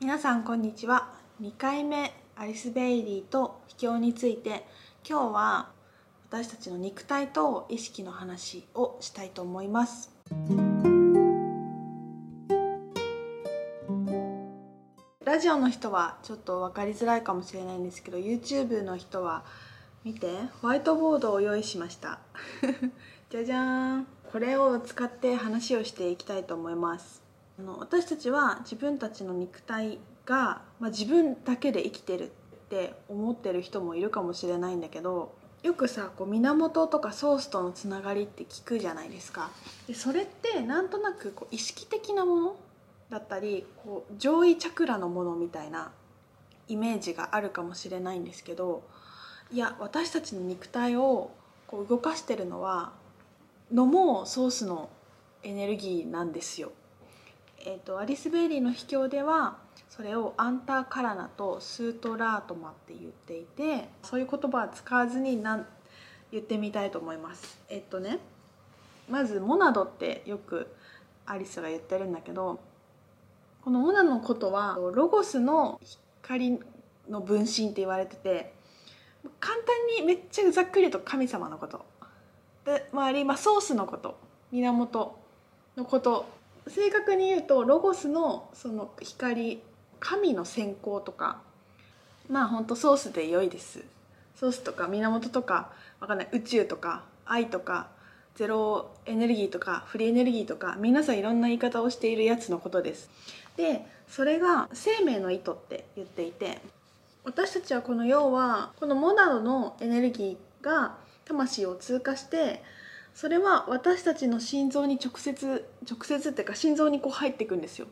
皆さんこんにちは。2回目アリス・ベイリーと秘境について。今日は私たちの肉体と意識の話をしたいと思います。ラジオの人はちょっと分かりづらいかもしれないんですけど YouTube の人は見てホワイトボードを用意しました。じゃじゃーん。これを使って話をしていきたいと思います。あの私たちは自分たちの肉体が、まあ、自分だけで生きてるって思ってる人もいるかもしれないんだけどよくさこう源とかソースとのつながりって聞くじゃないですか。でそれってなんとなくこう意識的なものだったりこう上位チャクラのものみたいなイメージがあるかもしれないんですけどいや私たちの肉体をこう動かしてるのはのもうソースのエネルギーなんですよ。えーと、アリス・ベイリーの秘境ではそれをアンターカラナとスートラートマって言っていてそういう言葉は使わずになん言ってみたいと思います。えっとねまずモナドってよくアリスが言ってるんだけどこのモナのことはロゴスの光の分身って言われてて簡単にめっちゃざっくりと神様のこと。で周り、まあ、ソースのこと。源のこと。正確に言うとロゴスのその光神の先行とかまあほんとソースで良いです。ソースとか源とかわかんない。宇宙とか愛とかゼロエネルギーとかフリーエネルギーとか皆さんいろんな言い方をしているやつのことです。でそれが生命の意図って言っていて私たちはこの要はこのモナドのエネルギーが魂を通過してそれは私たちの心臓に直接直接っていうか心臓にこう入っていくんですよ。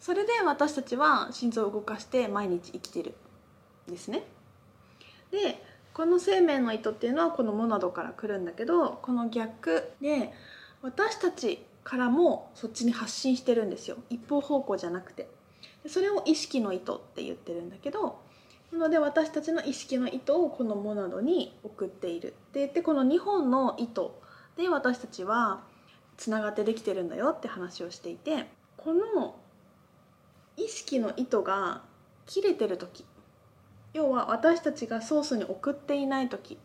それで私たちは心臓を動かして毎日生きてるんですね。でこの生命の糸っていうのはこのモナドから来るんだけどこの逆で私たちからもそっちに発信してるんですよ。一方方向じゃなくて。それを意識の糸って言ってるんだけどなので私たちの意識の糸をこのモナドに送っているって言ってこの2本の糸で私たちはつながってできてるんだよって話をしていてこの意識の糸が切れてる時要は私たちがソースに送っていない時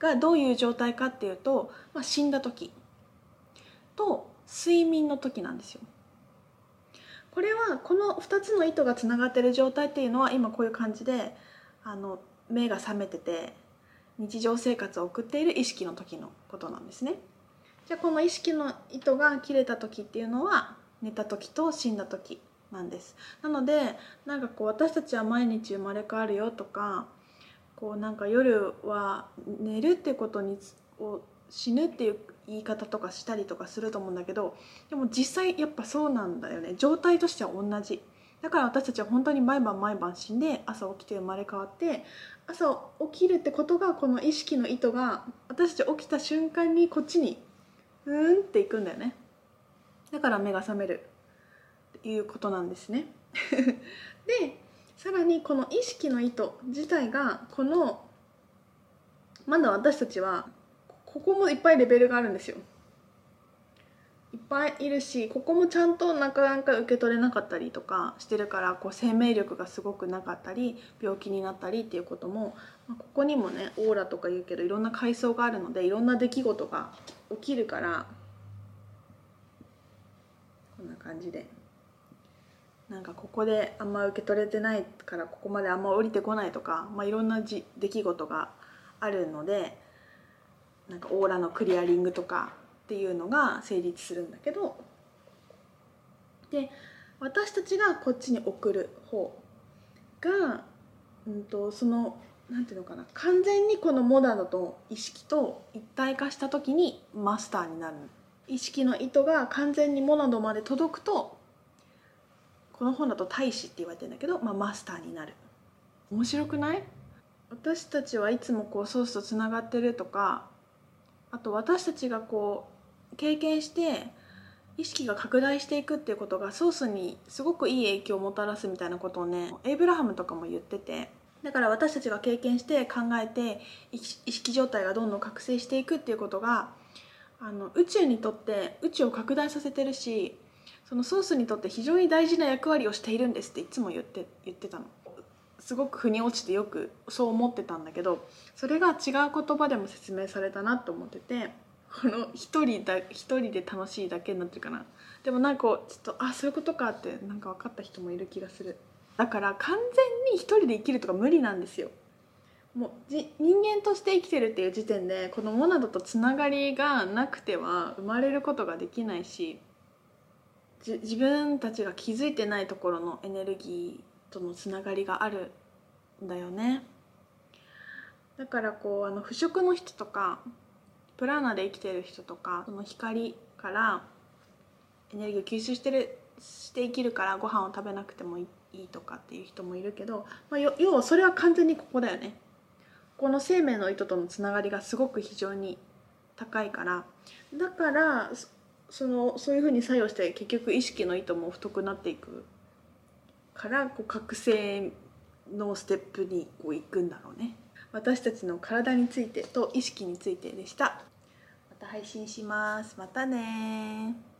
がどういう状態かっていうと、まあ、死んだ時と睡眠の時なんですよ。これはこの2つの糸がつながってる状態っていうのは今こういう感じであの目が覚めてて日常生活を送っている意識の時のことなんですね。じゃあこの意識の糸が切れた時っていうのは寝た時と死んだ時なんです。なのでなんかこう私たちは毎日生まれ変わるよとかこうなんか夜は寝るってことにを死ぬっていう言い方とかしたりとかすると思うんだけどでも実際やっぱそうなんだよね。状態としては同じ。だから私たちは本当に毎晩毎晩死んで朝起きて生まれ変わって朝起きるってことがこの意識の意図が私たち起きた瞬間にこっちにうんっていくんだよね。だから目が覚める。っていうことなんですね。でさらにこの意識の意図自体がこのまだ私たちはここもいっぱいレベルがあるんですよ。いっぱいいるしここもちゃんとなかなか受け取れなかったりとかしてるからこう生命力がすごくなかったり病気になったりっていうことも、ここにもねオーラとか言うけどいろんな階層があるのでいろんな出来事が起きるからこんな感じで。なんかここであんま受け取れてないからここまであんま降りてこないとか、まあ、いろんなじ出来事があるのでなんかオーラのクリアリングとかっていうのが成立するんだけどで私たちがこっちに送る方が、うんと、そのなんていうのかな完全にこのモダノと意識と一体化した時にマスターになる。意識の糸が完全にモナドまで届くとこの本だと大使って言われてるんだけど、まあ、マスターになる。面白くない？私たちはいつもこうソースとつながってるとかあと私たちがこう経験して意識が拡大していくっていうことがソースにすごくいい影響をもたらすみたいなことをねエイブラハムとかも言っててだから私たちが経験して考えて意識状態がどんどん覚醒していくっていうことがあの宇宙にとって宇宙を拡大させてるしそのソースにとって非常に大事な役割をしているんですっていつも言って言ってたの。すごく腑に落ちてよくそう思ってたんだけどそれが違う言葉でも説明されたなと思っててこの一人だ一人で楽しいだけになってるかな。でもなんかちょっとあそういうことかってなんか分かった人もいる気がする。だから完全に一人で生きるとか無理なんですよ。もうじ人間として生きてるっていう時点でこのモナドとつながりがなくては生まれることができないし自分たちが気づいてないところのエネルギーとのつながりがあるんだよね。だからこうあの腐食の人とかプラーナで生きてる人とかその光からエネルギーを吸収してるして生きるからご飯を食べなくてもいいとかっていう人もいるけど、まあ、要はそれは完全にここだよね。この生命の糸とのつながりがすごく非常に高いから。だからそのそういうふうに作用して結局意識の糸も太くなっていくからこう覚醒のステップにこう行くんだろうね。私たちの体についてと意識についてでした。また配信します。またね